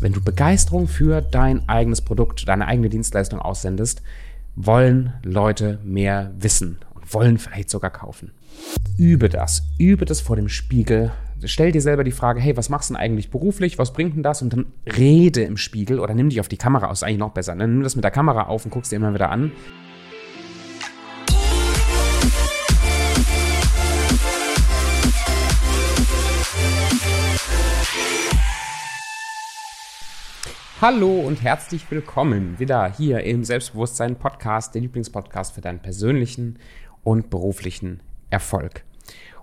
Wenn du Begeisterung für dein eigenes Produkt, deine eigene Dienstleistung aussendest, wollen Leute mehr wissen und wollen vielleicht sogar kaufen. Übe das, übe das vor dem Spiegel. Stell dir selber die Frage, hey, was machst du denn eigentlich beruflich? Was bringt denn das? Und dann rede im Spiegel oder nimm dich auf die Kamera aus, eigentlich noch besser. Dann nimm das mit der Kamera auf und guckst dir immer wieder an. Hallo und herzlich willkommen wieder hier im Selbstbewusstsein Podcast, der Lieblingspodcast für deinen persönlichen und beruflichen Erfolg.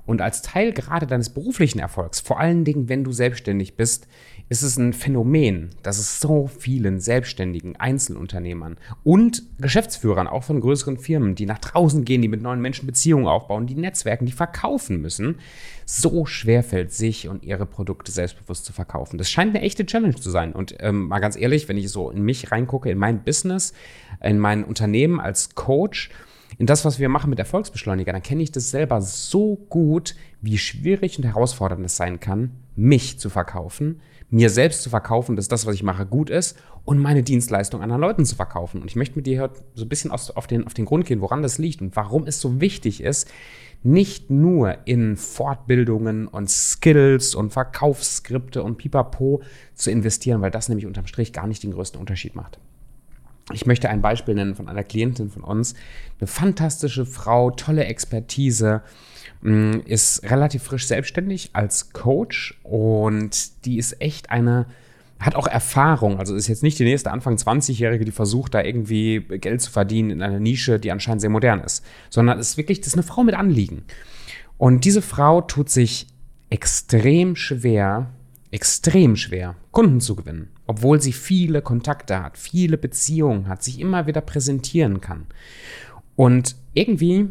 Und als Teil gerade deines beruflichen Erfolgs, vor allen Dingen, wenn du selbstständig bist, ist es ein Phänomen, dass es so vielen selbstständigen Einzelunternehmern und Geschäftsführern, auch von größeren Firmen, die nach draußen gehen, die mit neuen Menschen Beziehungen aufbauen, die Netzwerken, die verkaufen müssen, so schwer fällt, sich und ihre Produkte selbstbewusst zu verkaufen. Das scheint eine echte Challenge zu sein. Und ähm, mal ganz ehrlich, wenn ich so in mich reingucke, in mein Business, in mein Unternehmen als Coach, in das, was wir machen mit Erfolgsbeschleuniger, dann kenne ich das selber so gut, wie schwierig und herausfordernd es sein kann, mich zu verkaufen, mir selbst zu verkaufen, dass das, was ich mache, gut ist und meine Dienstleistung anderen Leuten zu verkaufen. Und ich möchte mit dir heute so ein bisschen auf den, auf den Grund gehen, woran das liegt und warum es so wichtig ist, nicht nur in Fortbildungen und Skills und Verkaufsskripte und Pipapo zu investieren, weil das nämlich unterm Strich gar nicht den größten Unterschied macht. Ich möchte ein Beispiel nennen von einer Klientin von uns. Eine fantastische Frau, tolle Expertise, mm, ist relativ frisch selbstständig als Coach und die ist echt eine, hat auch Erfahrung. Also ist jetzt nicht die nächste Anfang 20-Jährige, die versucht, da irgendwie Geld zu verdienen in einer Nische, die anscheinend sehr modern ist, sondern ist wirklich, das ist eine Frau mit Anliegen. Und diese Frau tut sich extrem schwer, extrem schwer, Kunden zu gewinnen, obwohl sie viele Kontakte hat, viele Beziehungen hat, sich immer wieder präsentieren kann. Und irgendwie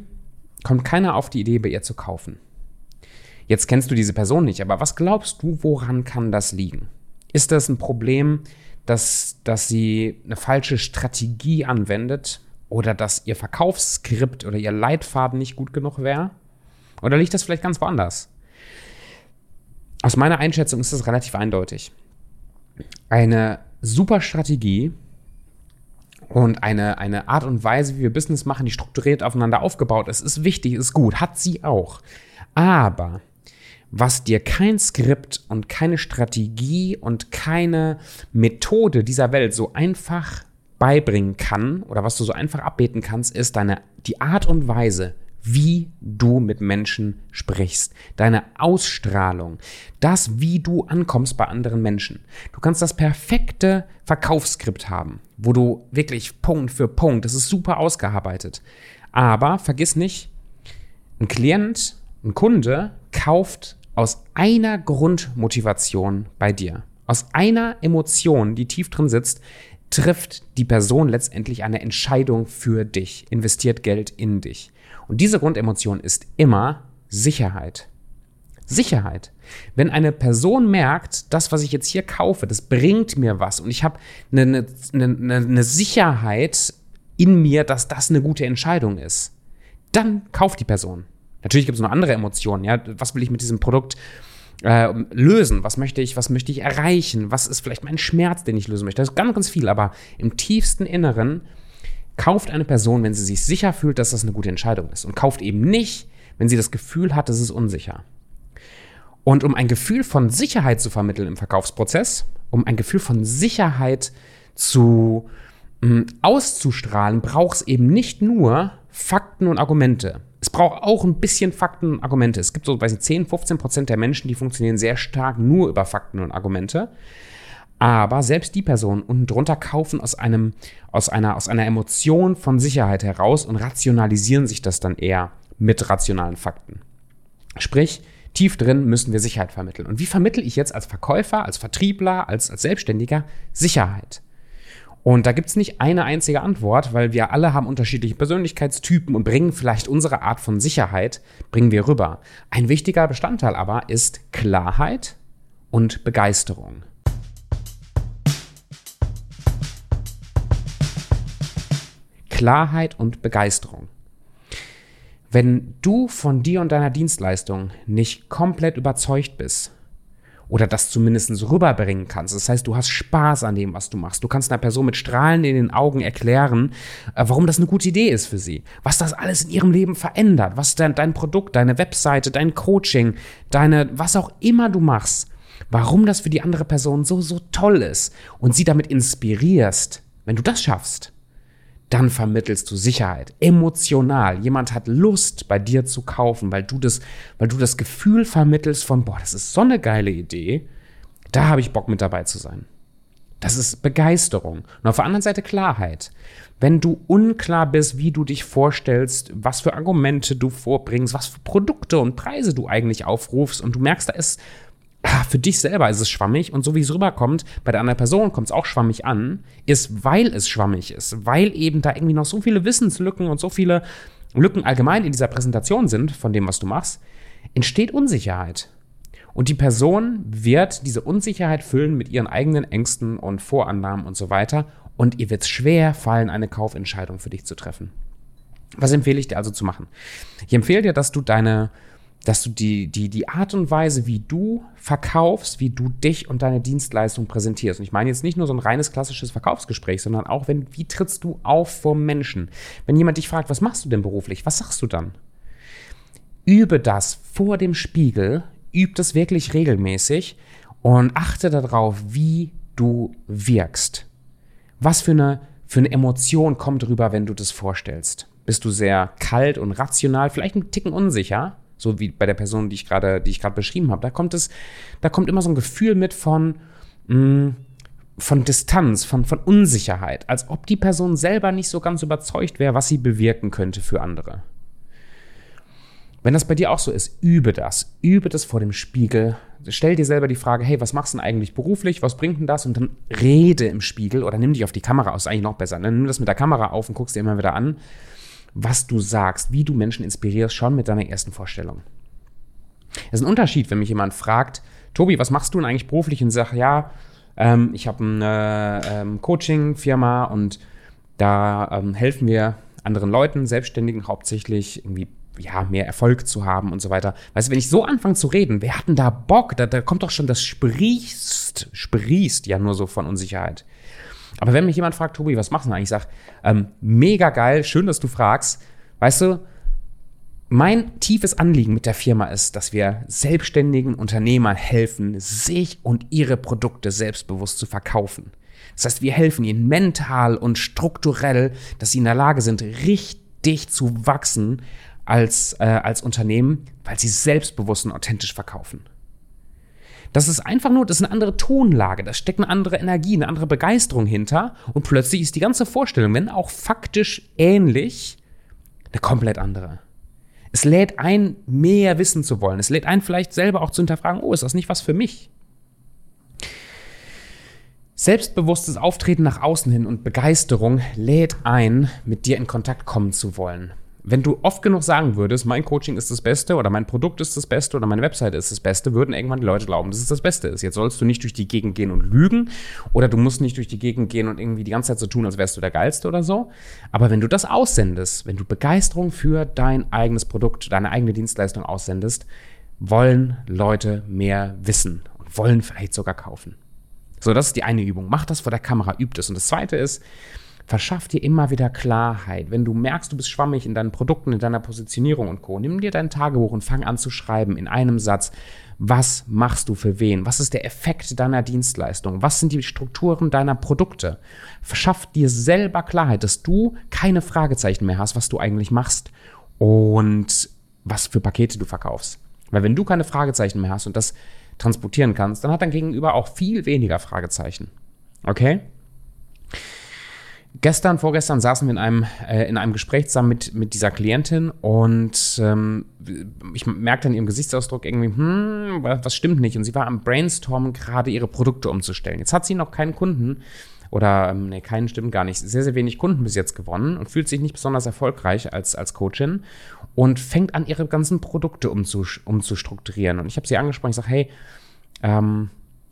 kommt keiner auf die Idee, bei ihr zu kaufen. Jetzt kennst du diese Person nicht, aber was glaubst du, woran kann das liegen? Ist das ein Problem, dass, dass sie eine falsche Strategie anwendet oder dass ihr Verkaufsskript oder ihr Leitfaden nicht gut genug wäre? Oder liegt das vielleicht ganz woanders? Aus meiner Einschätzung ist das relativ eindeutig. Eine super Strategie und eine, eine Art und Weise, wie wir Business machen, die strukturiert aufeinander aufgebaut ist, ist wichtig, ist gut, hat sie auch. Aber was dir kein Skript und keine Strategie und keine Methode dieser Welt so einfach beibringen kann oder was du so einfach abbeten kannst, ist deine, die Art und Weise, wie du mit Menschen sprichst, deine Ausstrahlung, das, wie du ankommst bei anderen Menschen. Du kannst das perfekte Verkaufsskript haben, wo du wirklich Punkt für Punkt, das ist super ausgearbeitet. Aber vergiss nicht, ein Klient, ein Kunde kauft aus einer Grundmotivation bei dir, aus einer Emotion, die tief drin sitzt, trifft die Person letztendlich eine Entscheidung für dich, investiert Geld in dich. Und diese Grundemotion ist immer Sicherheit. Sicherheit. Wenn eine Person merkt, das, was ich jetzt hier kaufe, das bringt mir was und ich habe eine, eine, eine, eine Sicherheit in mir, dass das eine gute Entscheidung ist, dann kauft die Person. Natürlich gibt es noch andere Emotionen. Ja, was will ich mit diesem Produkt äh, lösen? Was möchte ich? Was möchte ich erreichen? Was ist vielleicht mein Schmerz, den ich lösen möchte? Das ist ganz, ganz viel. Aber im tiefsten Inneren kauft eine Person, wenn sie sich sicher fühlt, dass das eine gute Entscheidung ist und kauft eben nicht, wenn sie das Gefühl hat, es ist unsicher. Und um ein Gefühl von Sicherheit zu vermitteln im Verkaufsprozess, um ein Gefühl von Sicherheit zu ähm, auszustrahlen, braucht es eben nicht nur Fakten und Argumente. Es braucht auch ein bisschen Fakten und Argumente. Es gibt so, weiß ich, 10, 15 Prozent der Menschen, die funktionieren sehr stark nur über Fakten und Argumente. Aber selbst die Personen unten drunter kaufen aus einem, aus einer, aus einer Emotion von Sicherheit heraus und rationalisieren sich das dann eher mit rationalen Fakten. Sprich, tief drin müssen wir Sicherheit vermitteln. Und wie vermittle ich jetzt als Verkäufer, als Vertriebler, als, als Selbstständiger Sicherheit? Und da gibt es nicht eine einzige Antwort, weil wir alle haben unterschiedliche Persönlichkeitstypen und bringen vielleicht unsere Art von Sicherheit, bringen wir rüber. Ein wichtiger Bestandteil aber ist Klarheit und Begeisterung. Klarheit und Begeisterung. Wenn du von dir und deiner Dienstleistung nicht komplett überzeugt bist oder das zumindest rüberbringen kannst. Das heißt, du hast Spaß an dem, was du machst. Du kannst einer Person mit Strahlen in den Augen erklären, äh, warum das eine gute Idee ist für sie, was das alles in ihrem Leben verändert, was dein, dein Produkt, deine Webseite, dein Coaching, deine, was auch immer du machst, warum das für die andere Person so, so toll ist und sie damit inspirierst. Wenn du das schaffst, dann vermittelst du Sicherheit, emotional. Jemand hat Lust, bei dir zu kaufen, weil du das, weil du das Gefühl vermittelst von, boah, das ist so eine geile Idee, da habe ich Bock mit dabei zu sein. Das ist Begeisterung. Und auf der anderen Seite Klarheit. Wenn du unklar bist, wie du dich vorstellst, was für Argumente du vorbringst, was für Produkte und Preise du eigentlich aufrufst und du merkst, da ist für dich selber ist es schwammig und so wie es rüberkommt, bei der anderen Person kommt es auch schwammig an, ist, weil es schwammig ist, weil eben da irgendwie noch so viele Wissenslücken und so viele Lücken allgemein in dieser Präsentation sind von dem, was du machst, entsteht Unsicherheit. Und die Person wird diese Unsicherheit füllen mit ihren eigenen Ängsten und Vorannahmen und so weiter. Und ihr wird es schwer fallen, eine Kaufentscheidung für dich zu treffen. Was empfehle ich dir also zu machen? Ich empfehle dir, dass du deine dass du die, die, die Art und Weise, wie du verkaufst, wie du dich und deine Dienstleistung präsentierst. Und ich meine jetzt nicht nur so ein reines klassisches Verkaufsgespräch, sondern auch, wenn, wie trittst du auf vor Menschen? Wenn jemand dich fragt, was machst du denn beruflich? Was sagst du dann? Übe das vor dem Spiegel, übe das wirklich regelmäßig und achte darauf, wie du wirkst. Was für eine, für eine Emotion kommt rüber, wenn du das vorstellst? Bist du sehr kalt und rational, vielleicht ein Ticken unsicher? So wie bei der Person, die ich gerade, die ich gerade beschrieben habe. Da kommt es, da kommt immer so ein Gefühl mit von, mh, mm, von Distanz, von, von Unsicherheit, als ob die Person selber nicht so ganz überzeugt wäre, was sie bewirken könnte für andere. Wenn das bei dir auch so ist, übe das. Übe das vor dem Spiegel. Stell dir selber die Frage, hey, was machst du denn eigentlich beruflich? Was bringt denn das? Und dann rede im Spiegel oder nimm dich auf die Kamera aus, ist eigentlich noch besser. Dann nimm das mit der Kamera auf und guckst dir immer wieder an was du sagst, wie du Menschen inspirierst, schon mit deiner ersten Vorstellung. Es ist ein Unterschied, wenn mich jemand fragt, Tobi, was machst du denn eigentlich beruflich? Und sage, ja, ähm, ich habe eine ähm, Coaching-Firma und da ähm, helfen wir anderen Leuten, Selbstständigen hauptsächlich irgendwie ja, mehr Erfolg zu haben und so weiter. Weißt du, wenn ich so anfange zu reden, wer hat denn da Bock? Da, da kommt doch schon das sprießt, sprießt ja nur so von Unsicherheit. Aber wenn mich jemand fragt, Tobi, was machst du eigentlich? Ich sage, ähm, mega geil, schön, dass du fragst. Weißt du, mein tiefes Anliegen mit der Firma ist, dass wir selbstständigen Unternehmern helfen, sich und ihre Produkte selbstbewusst zu verkaufen. Das heißt, wir helfen ihnen mental und strukturell, dass sie in der Lage sind, richtig zu wachsen als, äh, als Unternehmen, weil sie selbstbewusst und authentisch verkaufen. Das ist einfach nur, das ist eine andere Tonlage, da steckt eine andere Energie, eine andere Begeisterung hinter und plötzlich ist die ganze Vorstellung, wenn auch faktisch ähnlich, eine komplett andere. Es lädt ein, mehr wissen zu wollen. Es lädt ein, vielleicht selber auch zu hinterfragen, oh, ist das nicht was für mich? Selbstbewusstes Auftreten nach außen hin und Begeisterung lädt ein, mit dir in Kontakt kommen zu wollen wenn du oft genug sagen würdest, mein Coaching ist das Beste oder mein Produkt ist das Beste oder meine Webseite ist das Beste, würden irgendwann die Leute glauben, dass es das Beste ist. Jetzt sollst du nicht durch die Gegend gehen und lügen oder du musst nicht durch die Gegend gehen und irgendwie die ganze Zeit so tun, als wärst du der Geilste oder so. Aber wenn du das aussendest, wenn du Begeisterung für dein eigenes Produkt, deine eigene Dienstleistung aussendest, wollen Leute mehr wissen und wollen vielleicht sogar kaufen. So, das ist die eine Übung. Mach das vor der Kamera, übt es. Und das zweite ist, Verschaff dir immer wieder Klarheit. Wenn du merkst, du bist schwammig in deinen Produkten, in deiner Positionierung und Co., nimm dir dein Tagebuch und fang an zu schreiben in einem Satz, was machst du für wen? Was ist der Effekt deiner Dienstleistung? Was sind die Strukturen deiner Produkte? Verschaff dir selber Klarheit, dass du keine Fragezeichen mehr hast, was du eigentlich machst und was für Pakete du verkaufst. Weil wenn du keine Fragezeichen mehr hast und das transportieren kannst, dann hat dein Gegenüber auch viel weniger Fragezeichen. Okay? Gestern, vorgestern saßen wir in einem, äh, in einem Gespräch zusammen mit, mit dieser Klientin und ähm, ich merkte in ihrem Gesichtsausdruck irgendwie, hm, was stimmt nicht? Und sie war am Brainstormen, gerade ihre Produkte umzustellen. Jetzt hat sie noch keinen Kunden oder, ähm, nee, keinen stimmt gar nicht, sehr, sehr wenig Kunden bis jetzt gewonnen und fühlt sich nicht besonders erfolgreich als, als Coachin und fängt an, ihre ganzen Produkte umzustrukturieren. Und ich habe sie angesprochen, ich sage, hey, ähm,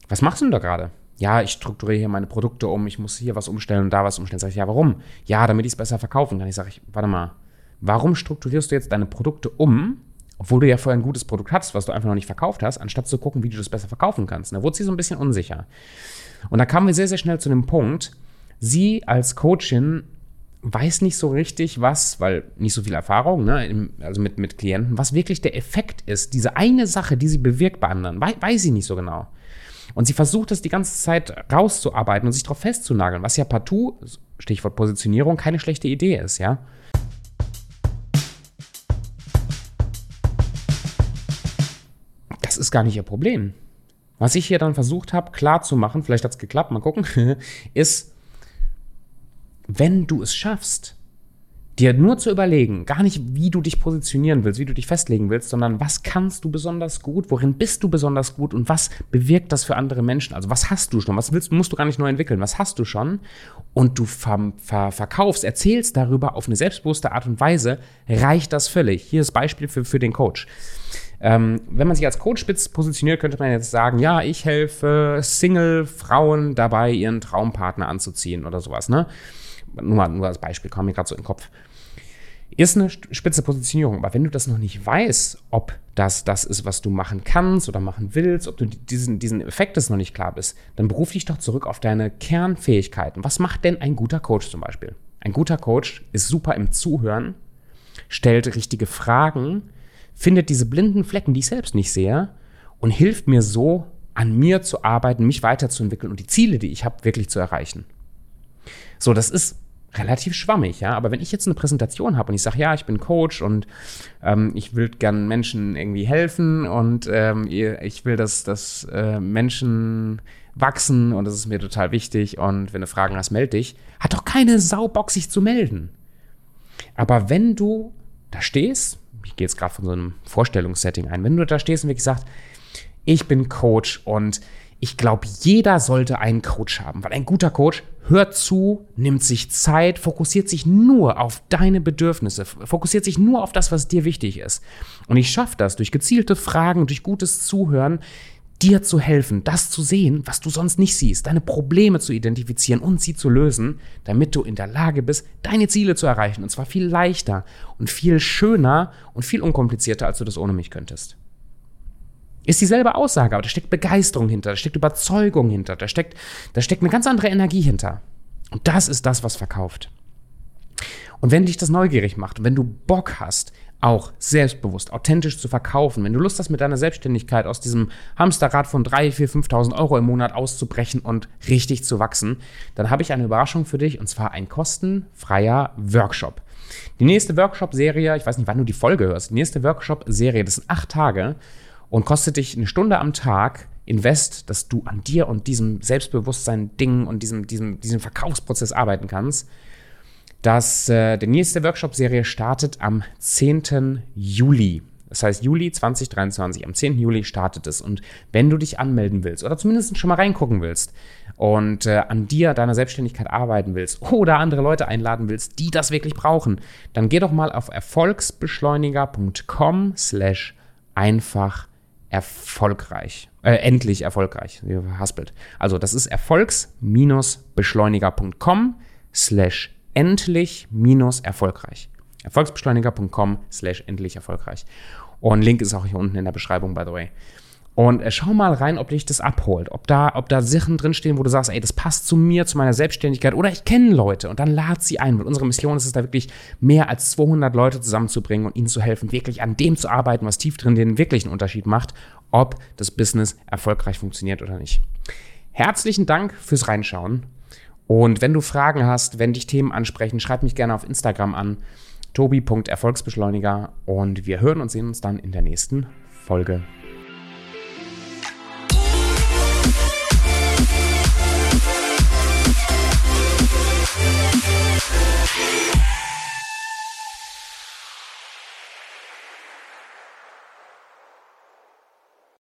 was machst du denn da gerade? Ja, ich strukturiere hier meine Produkte um, ich muss hier was umstellen und da was umstellen. Sag ich, ja, warum? Ja, damit ich es besser verkaufen kann. Ich sage, warte mal, warum strukturierst du jetzt deine Produkte um obwohl du ja vorher ein gutes Produkt hast, was du einfach noch nicht verkauft hast, anstatt zu gucken, wie du das besser verkaufen kannst. da wurde sie so ein bisschen unsicher. Und da kamen wir sehr, sehr schnell zu dem Punkt, sie als Coachin weiß nicht so richtig, was, weil nicht so viel Erfahrung, ne, also mit, mit Klienten, was wirklich der Effekt ist. Diese eine Sache, die sie bewirkt bei anderen, weiß, weiß sie nicht so genau. Und sie versucht es die ganze Zeit rauszuarbeiten und sich darauf festzunageln, was ja partout, Stichwort Positionierung, keine schlechte Idee ist, ja. Das ist gar nicht ihr Problem. Was ich hier dann versucht habe, klar zu machen, vielleicht hat es geklappt, mal gucken, ist, wenn du es schaffst, dir nur zu überlegen, gar nicht, wie du dich positionieren willst, wie du dich festlegen willst, sondern was kannst du besonders gut, worin bist du besonders gut und was bewirkt das für andere Menschen? Also was hast du schon, was willst, musst du gar nicht neu entwickeln, was hast du schon? Und du ver, ver, verkaufst, erzählst darüber auf eine selbstbewusste Art und Weise, reicht das völlig. Hier ist Beispiel für, für den Coach. Ähm, wenn man sich als Coach spitz positioniert, könnte man jetzt sagen, ja, ich helfe Single-Frauen dabei, ihren Traumpartner anzuziehen oder sowas, ne? Nur nur als Beispiel, kam mir gerade so in den Kopf. Ist eine spitze Positionierung, aber wenn du das noch nicht weißt, ob das das ist, was du machen kannst oder machen willst, ob du diesen, diesen Effekt noch nicht klar bist, dann beruf dich doch zurück auf deine Kernfähigkeiten. Was macht denn ein guter Coach zum Beispiel? Ein guter Coach ist super im Zuhören, stellt richtige Fragen, findet diese blinden Flecken, die ich selbst nicht sehe, und hilft mir so, an mir zu arbeiten, mich weiterzuentwickeln und die Ziele, die ich habe, wirklich zu erreichen. So, das ist relativ schwammig, ja. Aber wenn ich jetzt eine Präsentation habe und ich sage, ja, ich bin Coach und ähm, ich will gern Menschen irgendwie helfen und ähm, ich will, dass, dass äh, Menschen wachsen und das ist mir total wichtig und wenn du Fragen hast, melde dich, hat doch keine Sau Bock, sich zu melden. Aber wenn du da stehst, ich gehe jetzt gerade von so einem Vorstellungssetting ein, wenn du da stehst und wirklich sagst, ich bin Coach und ich glaube, jeder sollte einen Coach haben, weil ein guter Coach hört zu, nimmt sich Zeit, fokussiert sich nur auf deine Bedürfnisse, fokussiert sich nur auf das, was dir wichtig ist. Und ich schaffe das durch gezielte Fragen, durch gutes Zuhören, dir zu helfen, das zu sehen, was du sonst nicht siehst, deine Probleme zu identifizieren und sie zu lösen, damit du in der Lage bist, deine Ziele zu erreichen. Und zwar viel leichter und viel schöner und viel unkomplizierter, als du das ohne mich könntest. Ist dieselbe Aussage, aber da steckt Begeisterung hinter, da steckt Überzeugung hinter, da steckt, da steckt eine ganz andere Energie hinter. Und das ist das, was verkauft. Und wenn dich das neugierig macht wenn du Bock hast, auch selbstbewusst, authentisch zu verkaufen, wenn du Lust hast, mit deiner Selbstständigkeit aus diesem Hamsterrad von 3, 4, 5.000 Euro im Monat auszubrechen und richtig zu wachsen, dann habe ich eine Überraschung für dich und zwar ein kostenfreier Workshop. Die nächste Workshop-Serie, ich weiß nicht, wann du die Folge hörst, die nächste Workshop-Serie, das sind acht Tage und kostet dich eine Stunde am Tag Invest, dass du an dir und diesem Selbstbewusstsein-Ding und diesem, diesem, diesem Verkaufsprozess arbeiten kannst. Das, äh, die nächste Workshop-Serie startet am 10. Juli. Das heißt, Juli 2023, am 10. Juli startet es. Und wenn du dich anmelden willst oder zumindest schon mal reingucken willst und äh, an dir, deiner Selbstständigkeit arbeiten willst oder andere Leute einladen willst, die das wirklich brauchen, dann geh doch mal auf erfolgsbeschleuniger.com slash einfach erfolgreich. Äh, endlich erfolgreich. Haspelt. Also das ist erfolgs-beschleuniger.com slash endlich erfolgreich. Erfolgsbeschleuniger.com slash endlich erfolgreich. Und Link ist auch hier unten in der Beschreibung, by the way. Und äh, schau mal rein, ob dich das abholt. Ob da, ob da Sachen drinstehen, wo du sagst, ey, das passt zu mir, zu meiner Selbstständigkeit. Oder ich kenne Leute und dann lad sie ein. Weil unsere Mission ist es da wirklich, mehr als 200 Leute zusammenzubringen und ihnen zu helfen, wirklich an dem zu arbeiten, was tief drin den wirklichen Unterschied macht, ob das Business erfolgreich funktioniert oder nicht. Herzlichen Dank fürs Reinschauen. Und wenn du Fragen hast, wenn dich Themen ansprechen, schreib mich gerne auf Instagram an. tobi.erfolgsbeschleuniger und wir hören und sehen uns dann in der nächsten Folge.